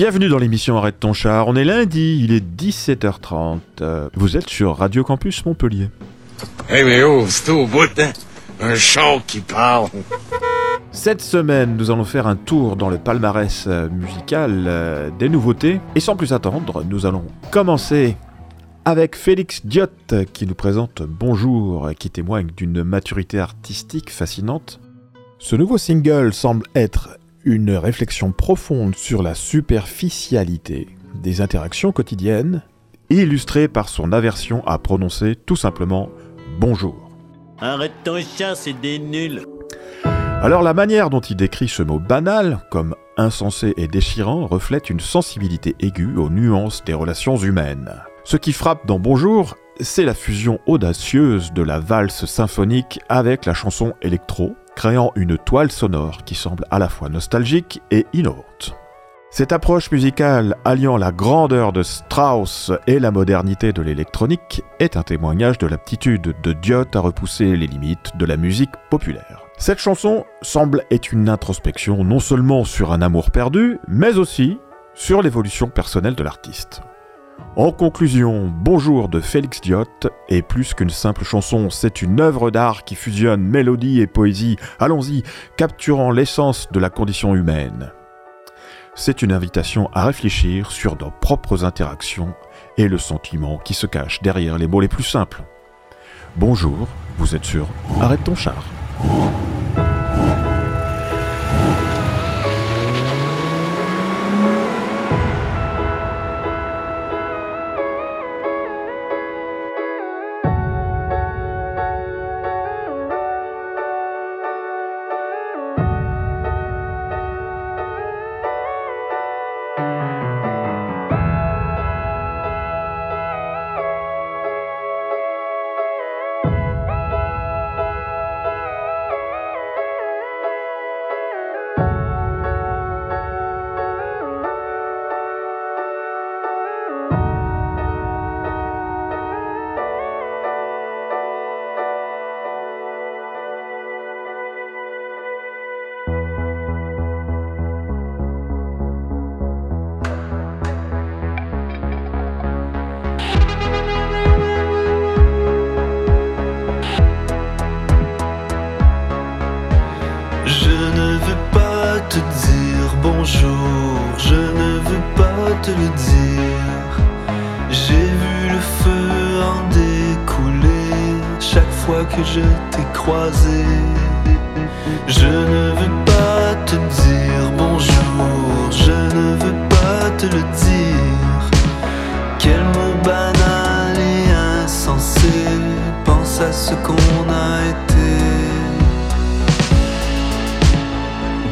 Bienvenue dans l'émission Arrête ton char. On est lundi, il est 17h30. Euh, vous êtes sur Radio Campus Montpellier. Hey, mais oh, c'est au bout, hein? Un char qui parle. Cette semaine, nous allons faire un tour dans le palmarès euh, musical euh, des nouveautés. Et sans plus attendre, nous allons commencer avec Félix Diot qui nous présente Bonjour, qui témoigne d'une maturité artistique fascinante. Ce nouveau single semble être une réflexion profonde sur la superficialité des interactions quotidiennes, illustrée par son aversion à prononcer tout simplement bonjour. Arrête ton chat, c'est des nuls. Alors la manière dont il décrit ce mot banal, comme insensé et déchirant, reflète une sensibilité aiguë aux nuances des relations humaines. Ce qui frappe dans Bonjour, c'est la fusion audacieuse de la valse symphonique avec la chanson électro, créant une toile sonore qui semble à la fois nostalgique et innovante. Cette approche musicale alliant la grandeur de Strauss et la modernité de l'électronique est un témoignage de l'aptitude de Diot à repousser les limites de la musique populaire. Cette chanson semble être une introspection non seulement sur un amour perdu, mais aussi sur l'évolution personnelle de l'artiste. En conclusion, Bonjour de Félix Diot est plus qu'une simple chanson, c'est une œuvre d'art qui fusionne mélodie et poésie, allons-y, capturant l'essence de la condition humaine. C'est une invitation à réfléchir sur nos propres interactions et le sentiment qui se cache derrière les mots les plus simples. Bonjour, vous êtes sur Arrête ton char. Te le dire. J'ai vu le feu en découler chaque fois que je t'ai croisé. Je ne veux pas te dire bonjour, je ne veux pas te le dire. Quel mot banal et insensé, pense à ce qu'on a été.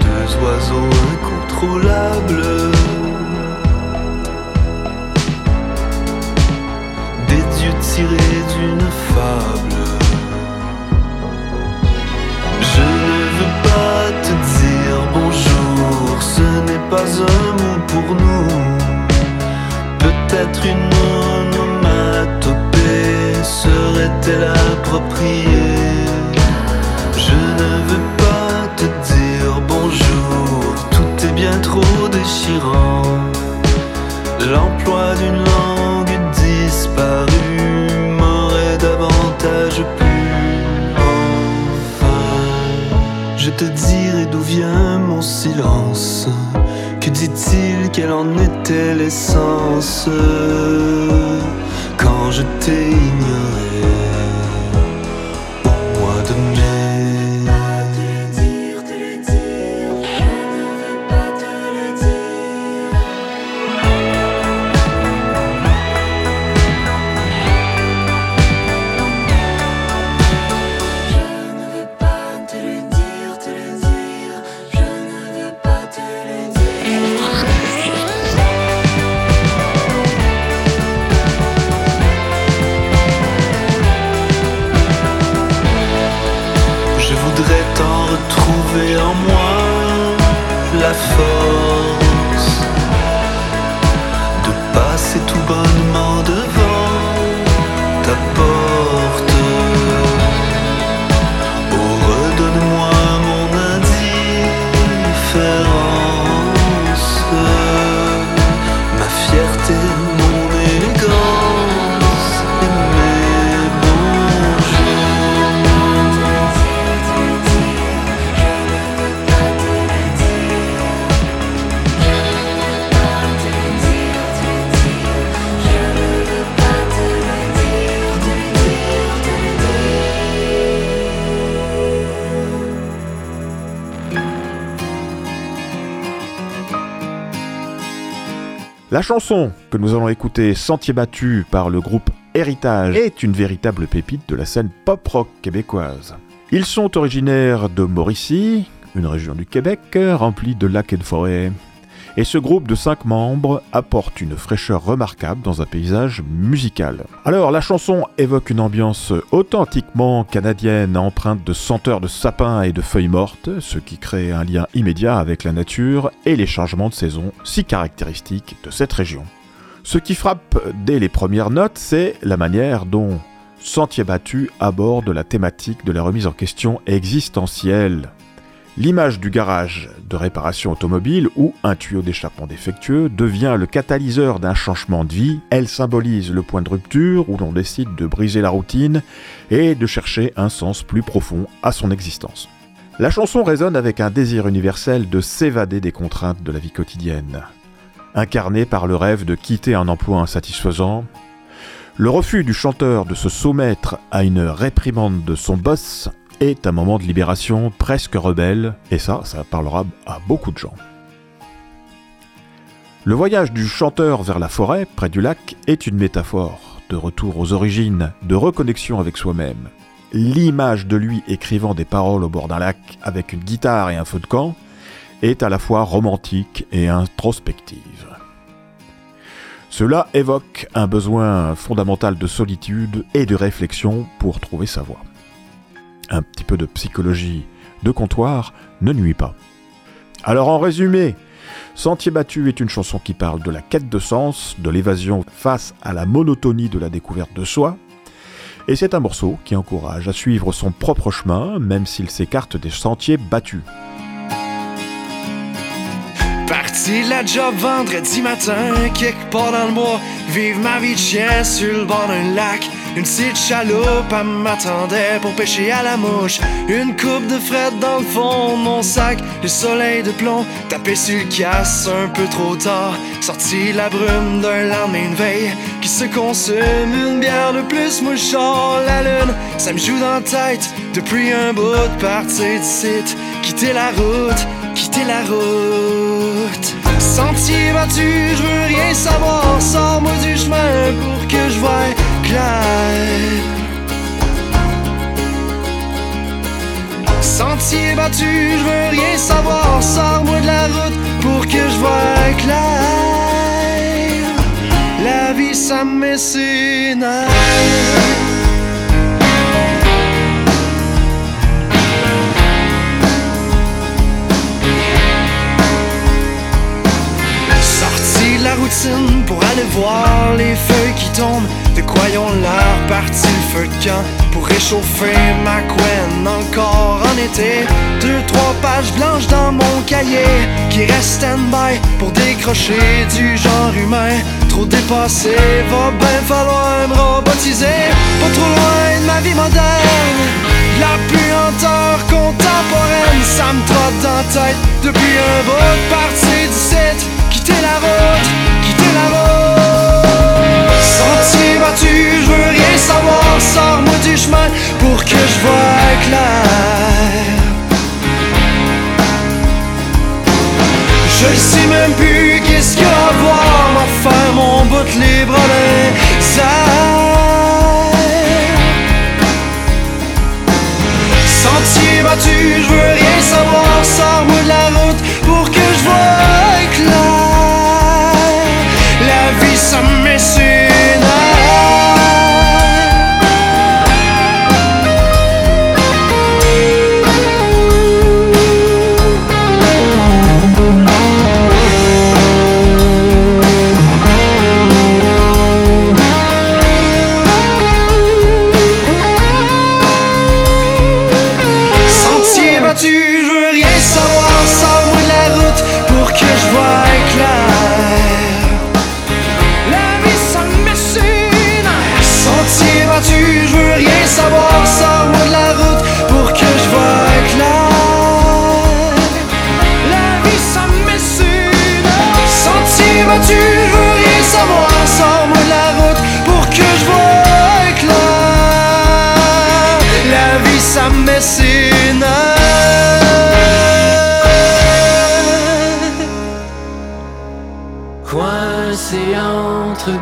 Deux oiseaux incontrôlables. Je ne veux pas te dire bonjour, ce n'est pas un mot pour nous. Peut-être une onomatopée serait-elle appropriée. Je ne veux pas te dire bonjour, tout est bien trop déchirant. L'emploi d'une te dirai d'où vient mon silence. Que dit-il, quelle en était l'essence? Quand je t'ai ignoré la La chanson que nous allons écouter, Sentier battu par le groupe Héritage, est une véritable pépite de la scène pop-rock québécoise. Ils sont originaires de Mauricie, une région du Québec remplie de lacs et de forêts. Et ce groupe de cinq membres apporte une fraîcheur remarquable dans un paysage musical. Alors, la chanson évoque une ambiance authentiquement canadienne, empreinte de senteurs de sapins et de feuilles mortes, ce qui crée un lien immédiat avec la nature et les changements de saison si caractéristiques de cette région. Ce qui frappe dès les premières notes, c'est la manière dont Sentier battu aborde la thématique de la remise en question existentielle L'image du garage de réparation automobile où un tuyau d'échappement défectueux devient le catalyseur d'un changement de vie. Elle symbolise le point de rupture où l'on décide de briser la routine et de chercher un sens plus profond à son existence. La chanson résonne avec un désir universel de s'évader des contraintes de la vie quotidienne. Incarné par le rêve de quitter un emploi insatisfaisant, le refus du chanteur de se soumettre à une réprimande de son boss est un moment de libération presque rebelle, et ça, ça parlera à beaucoup de gens. Le voyage du chanteur vers la forêt, près du lac, est une métaphore de retour aux origines, de reconnexion avec soi-même. L'image de lui écrivant des paroles au bord d'un lac avec une guitare et un feu de camp est à la fois romantique et introspective. Cela évoque un besoin fondamental de solitude et de réflexion pour trouver sa voie un petit peu de psychologie de comptoir ne nuit pas. Alors en résumé, Sentier battu est une chanson qui parle de la quête de sens, de l'évasion face à la monotonie de la découverte de soi, et c'est un morceau qui encourage à suivre son propre chemin, même s'il s'écarte des sentiers battus. Parti la job vendredi matin, quelque part dans le vive ma vie de chien sur le bord d'un lac. Une petite chaloupe, elle m'attendait pour pêcher à la mouche. Une coupe de fret dans le fond de mon sac. Le soleil de plomb tapé sur le casse un peu trop tard. Sorti la brume d'un lendemain de veille qui se consume. Une bière de plus, moi la lune. Ça me joue dans la tête depuis un bout de partir du site. Quitter la route, quitter la route. Sentier battu, je veux rien savoir. Sors-moi du chemin pour que je voie Sentier battu, je veux rien savoir, sors-moi de la route pour que je vois clair. La vie, ça me la routine pour aller voir les feuilles qui tombent de ont l'air parti le feu de camp Pour réchauffer ma couenne. Encore en été Deux, trois pages blanches dans mon cahier Qui restent stand-by pour décrocher du genre humain. Trop dépassé, va bien falloir me robotiser. Pas trop loin de ma vie moderne La puanteur contemporaine. Ça me trotte dans la tête depuis un bout de partie du site. Quitter la route, quitter la route Sentier battu, je veux rien savoir, sors-moi du chemin pour que je vois clair. Je sais même plus qu'est-ce qu'il y a à voir, ma faire mon bout les Sentier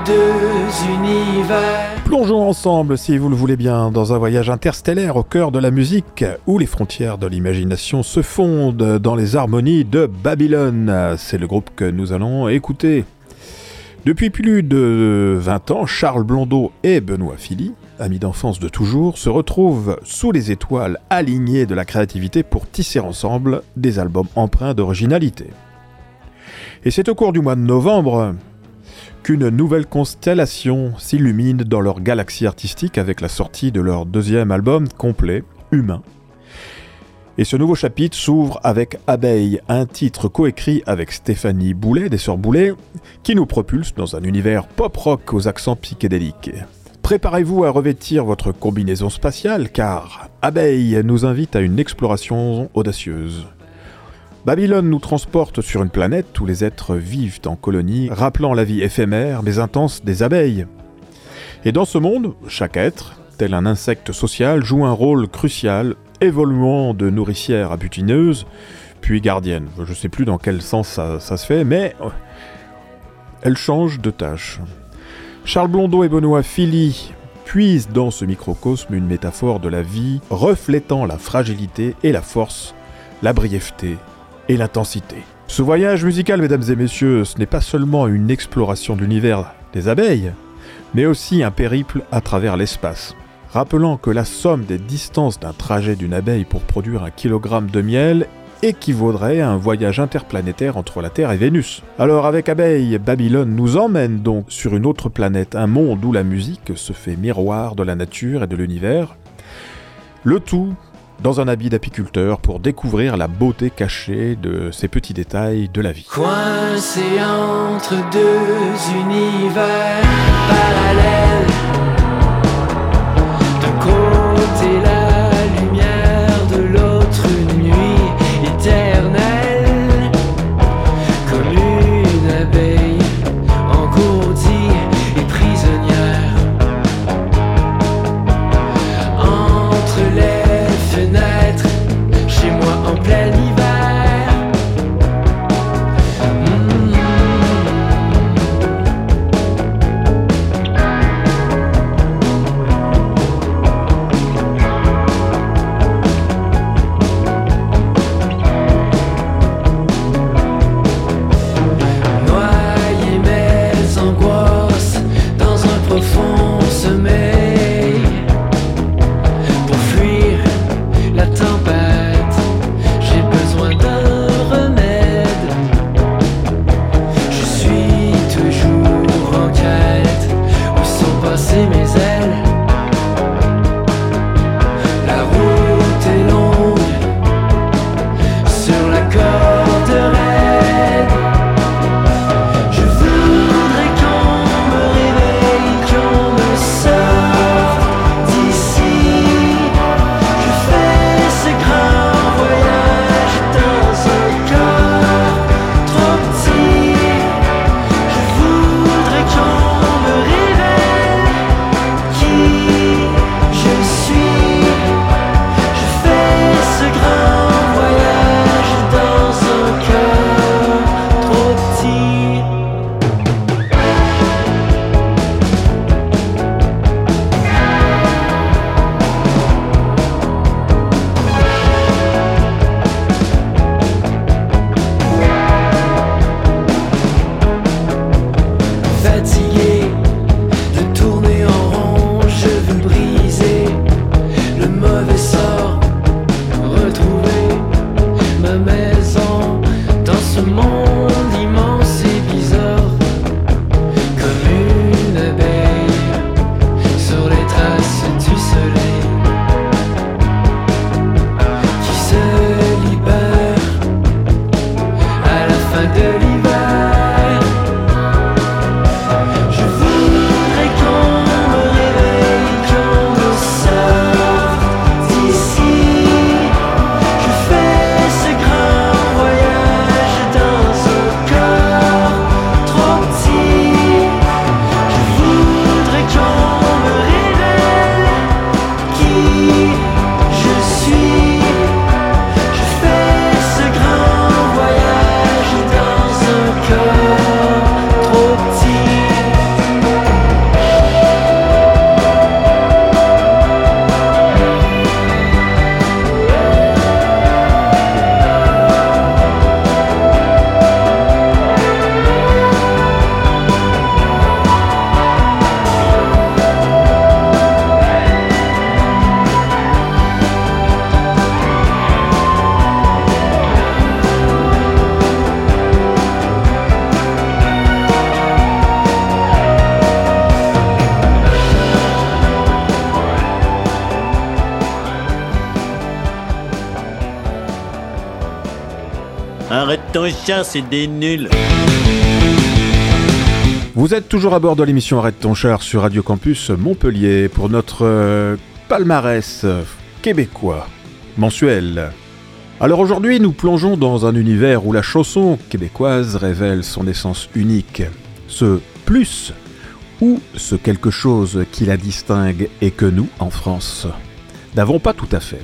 deux univers. Plongeons ensemble, si vous le voulez bien, dans un voyage interstellaire au cœur de la musique, où les frontières de l'imagination se fondent dans les harmonies de Babylone. C'est le groupe que nous allons écouter. Depuis plus de 20 ans, Charles Blondeau et Benoît Philly, amis d'enfance de toujours, se retrouvent sous les étoiles alignées de la créativité pour tisser ensemble des albums empreints d'originalité. Et c'est au cours du mois de novembre qu'une nouvelle constellation s'illumine dans leur galaxie artistique avec la sortie de leur deuxième album complet, Humain. Et ce nouveau chapitre s'ouvre avec Abeille, un titre coécrit avec Stéphanie Boulet, des Sœurs Boulet, qui nous propulse dans un univers pop-rock aux accents psychédéliques. Préparez-vous à revêtir votre combinaison spatiale car Abeille nous invite à une exploration audacieuse. Babylone nous transporte sur une planète où les êtres vivent en colonie, rappelant la vie éphémère mais intense des abeilles. Et dans ce monde, chaque être, tel un insecte social, joue un rôle crucial, évoluant de nourricière à butineuse, puis gardienne. Je ne sais plus dans quel sens ça, ça se fait, mais euh, elle change de tâche. Charles Blondeau et Benoît Philly puisent dans ce microcosme une métaphore de la vie reflétant la fragilité et la force, la brièveté et l'intensité. Ce voyage musical, mesdames et messieurs, ce n'est pas seulement une exploration de l'univers des abeilles, mais aussi un périple à travers l'espace. Rappelant que la somme des distances d'un trajet d'une abeille pour produire un kilogramme de miel équivaudrait à un voyage interplanétaire entre la Terre et Vénus. Alors avec Abeille, Babylone nous emmène donc sur une autre planète, un monde où la musique se fait miroir de la nature et de l'univers. Le tout dans un habit d'apiculteur pour découvrir la beauté cachée de ces petits détails de la vie. Arrête ton c'est des nuls. Vous êtes toujours à bord de l'émission Arrête ton char sur Radio Campus Montpellier pour notre euh, palmarès québécois mensuel. Alors aujourd'hui, nous plongeons dans un univers où la chanson québécoise révèle son essence unique, ce plus ou ce quelque chose qui la distingue et que nous, en France, n'avons pas tout à fait.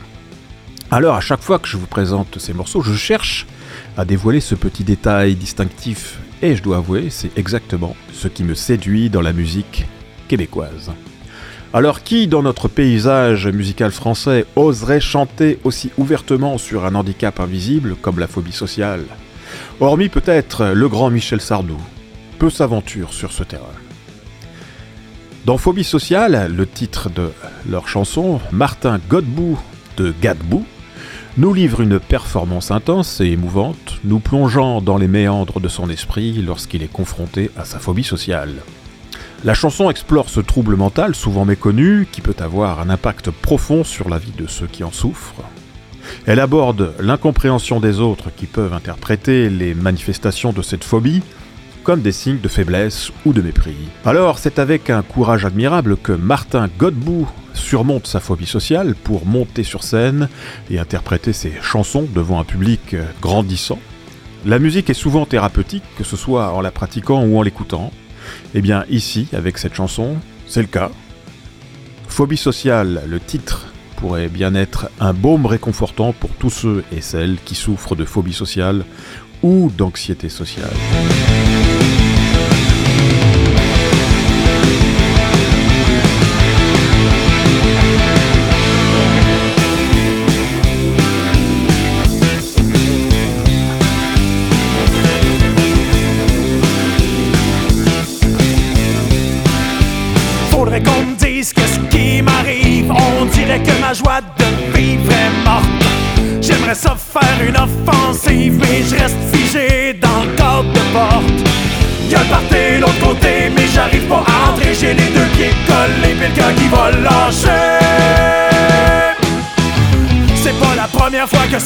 Alors à chaque fois que je vous présente ces morceaux, je cherche à dévoiler ce petit détail distinctif et je dois avouer, c'est exactement ce qui me séduit dans la musique québécoise. Alors qui dans notre paysage musical français oserait chanter aussi ouvertement sur un handicap invisible comme la phobie sociale? Hormis peut-être le grand Michel Sardou, peu s'aventure sur ce terrain. Dans Phobie sociale, le titre de leur chanson, Martin Godbout de Gadbout nous livre une performance intense et émouvante, nous plongeant dans les méandres de son esprit lorsqu'il est confronté à sa phobie sociale. La chanson explore ce trouble mental souvent méconnu qui peut avoir un impact profond sur la vie de ceux qui en souffrent. Elle aborde l'incompréhension des autres qui peuvent interpréter les manifestations de cette phobie comme des signes de faiblesse ou de mépris. Alors c'est avec un courage admirable que Martin Godbout surmonte sa phobie sociale pour monter sur scène et interpréter ses chansons devant un public grandissant. La musique est souvent thérapeutique, que ce soit en la pratiquant ou en l'écoutant. Et eh bien ici, avec cette chanson, c'est le cas. Phobie sociale, le titre pourrait bien être un baume réconfortant pour tous ceux et celles qui souffrent de phobie sociale ou d'anxiété sociale.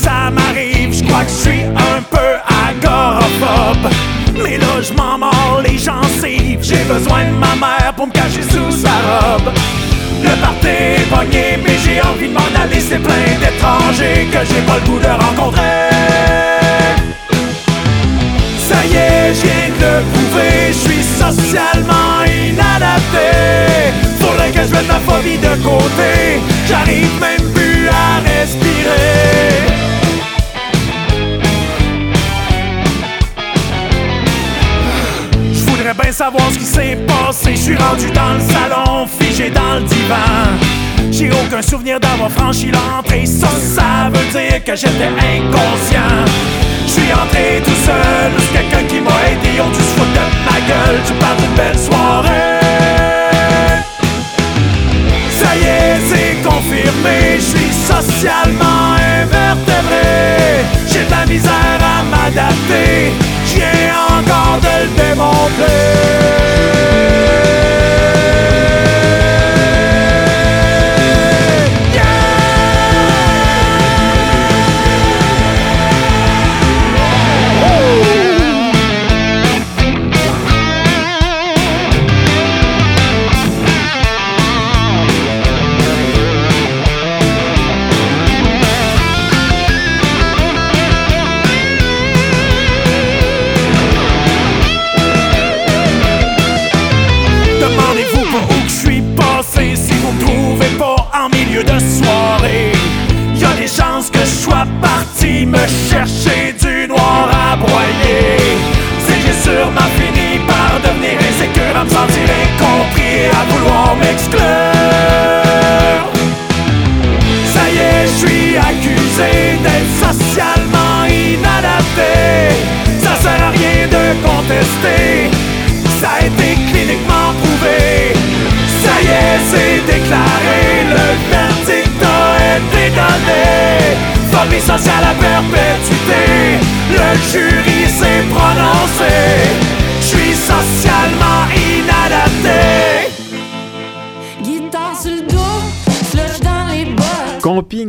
Ça m'arrive, je crois que je suis un peu agoraphobe. Mais là, je m'en mords les gencives. J'ai besoin de ma mère pour me cacher sous sa robe. Le party est pogné, mais j'ai envie de m'en aller. C'est plein d'étrangers que j'ai pas le goût de rencontrer. Ça y est, je viens de le prouver, je suis socialement inadapté. Faudrait que je mette ma phobie de côté, j'arrive même plus à respirer. Savoir ce qui s'est passé. Je suis rendu dans le salon, figé dans le divan. J'ai aucun souvenir d'avoir franchi l'entrée. Ça, ça veut dire que j'étais inconscient. Je suis entré tout seul, c'est quelqu'un qui m'a aidé. On dû se foutre de ma gueule. Tu parles d'une belle soirée. Ça y est, c'est confirmé. Je suis socialement invertébré. J'ai de la misère à m'adapter viens encore de le démontrer.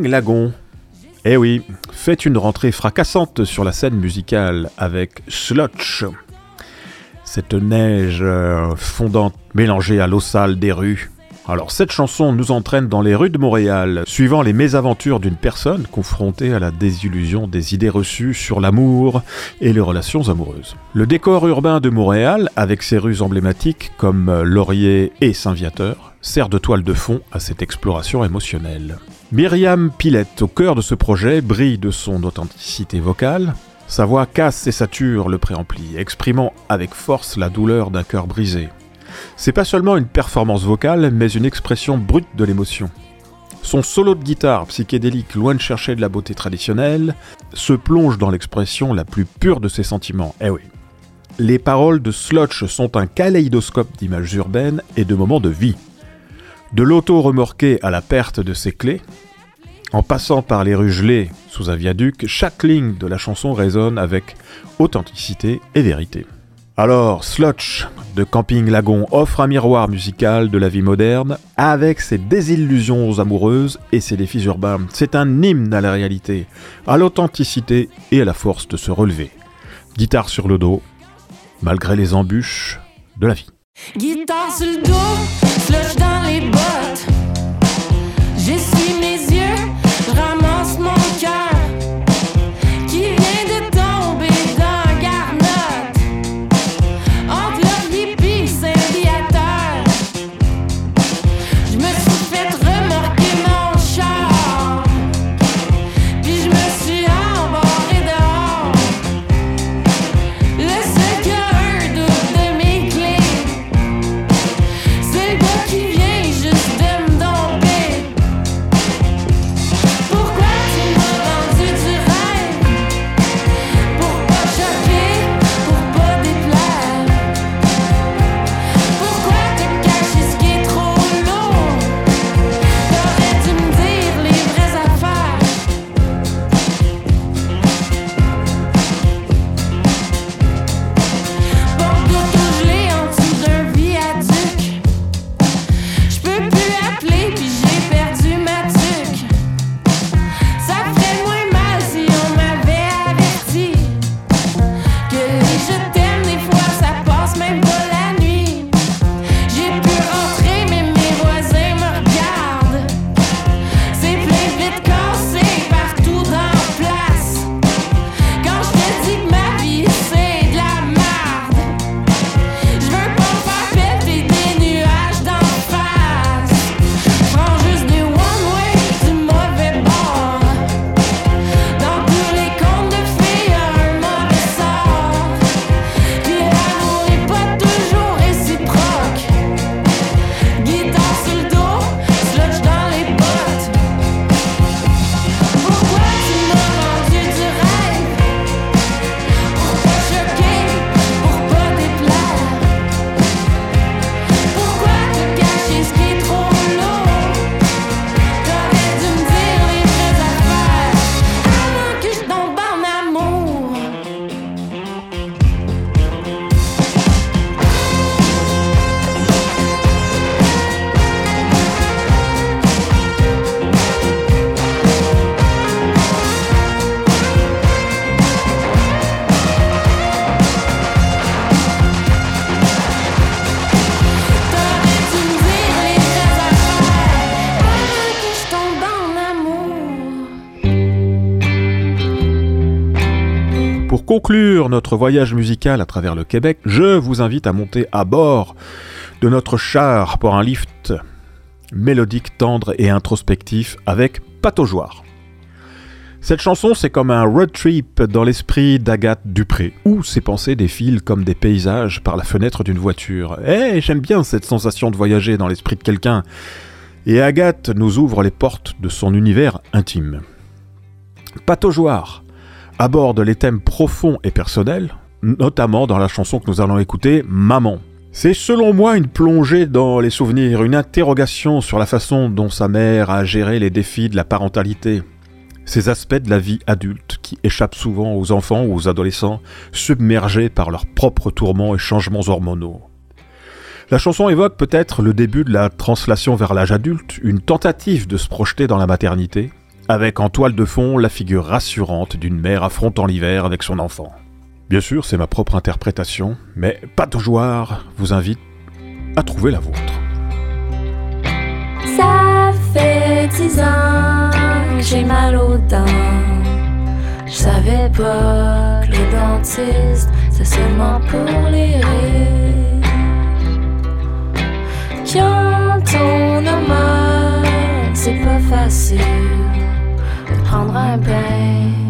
Lagon. Eh oui, fait une rentrée fracassante sur la scène musicale avec Slotch. Cette neige euh, fondante mélangée à l'eau sale des rues. Alors cette chanson nous entraîne dans les rues de Montréal, suivant les mésaventures d'une personne confrontée à la désillusion des idées reçues sur l'amour et les relations amoureuses. Le décor urbain de Montréal, avec ses rues emblématiques comme euh, Laurier et Saint-Viateur, sert de toile de fond à cette exploration émotionnelle. Myriam Pilette, au cœur de ce projet, brille de son authenticité vocale. Sa voix casse et sature le préampli, exprimant avec force la douleur d'un cœur brisé. C'est pas seulement une performance vocale, mais une expression brute de l'émotion. Son solo de guitare psychédélique, loin de chercher de la beauté traditionnelle, se plonge dans l'expression la plus pure de ses sentiments. Eh oui. Les paroles de Slotch sont un kaléidoscope d'images urbaines et de moments de vie. De l'auto remorqué à la perte de ses clés, en passant par les rues gelées sous un viaduc, chaque ligne de la chanson résonne avec authenticité et vérité. Alors, Slotch de Camping Lagon offre un miroir musical de la vie moderne avec ses désillusions amoureuses et ses défis urbains. C'est un hymne à la réalité, à l'authenticité et à la force de se relever. Guitare sur le dos, malgré les embûches de la vie. Guitare sur le dos, slush dans les bottes. Mes yeux, conclure notre voyage musical à travers le Québec, je vous invite à monter à bord de notre char pour un lift mélodique, tendre et introspectif avec Pataugeoire. Cette chanson, c'est comme un road trip dans l'esprit d'Agathe Dupré, où ses pensées défilent comme des paysages par la fenêtre d'une voiture. Eh, j'aime bien cette sensation de voyager dans l'esprit de quelqu'un. Et Agathe nous ouvre les portes de son univers intime. Pataugeoire aborde les thèmes profonds et personnels, notamment dans la chanson que nous allons écouter, Maman. C'est selon moi une plongée dans les souvenirs, une interrogation sur la façon dont sa mère a géré les défis de la parentalité, ces aspects de la vie adulte qui échappent souvent aux enfants ou aux adolescents, submergés par leurs propres tourments et changements hormonaux. La chanson évoque peut-être le début de la translation vers l'âge adulte, une tentative de se projeter dans la maternité, avec en toile de fond la figure rassurante d'une mère affrontant l'hiver avec son enfant. Bien sûr, c'est ma propre interprétation, mais Pat Jouard vous invite à trouver la vôtre. Ça fait dix ans, j'ai mal aux dents. Je savais pas que le dentiste, c'est seulement pour les rires. Quand on a mal, c'est pas facile prendra un bain.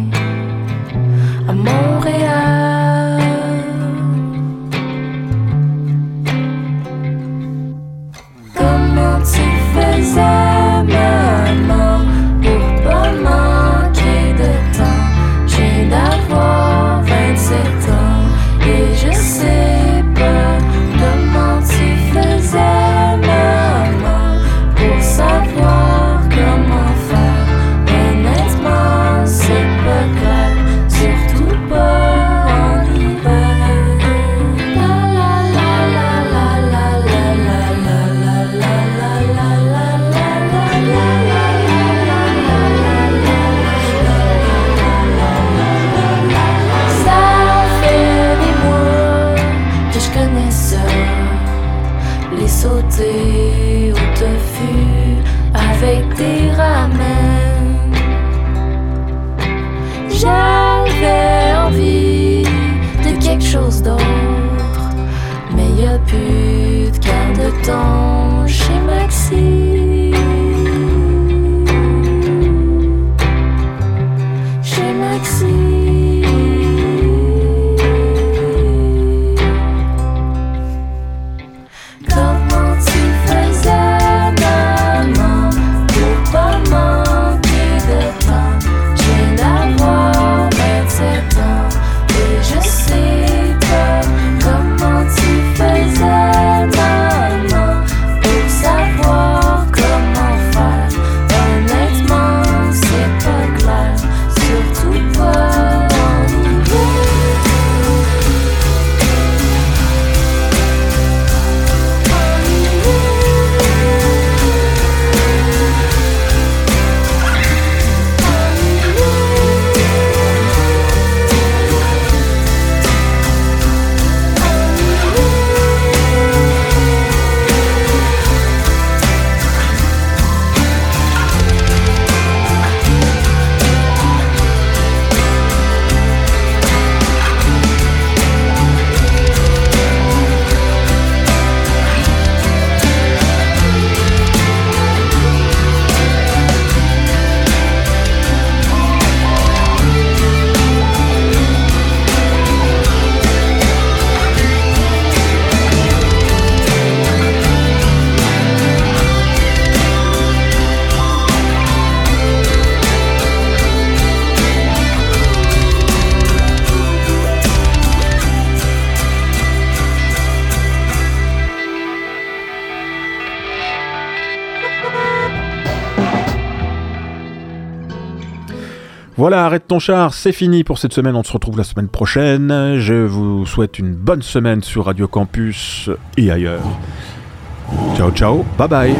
Voilà, arrête ton char, c'est fini pour cette semaine. On se retrouve la semaine prochaine. Je vous souhaite une bonne semaine sur Radio Campus et ailleurs. Ciao, ciao, bye bye.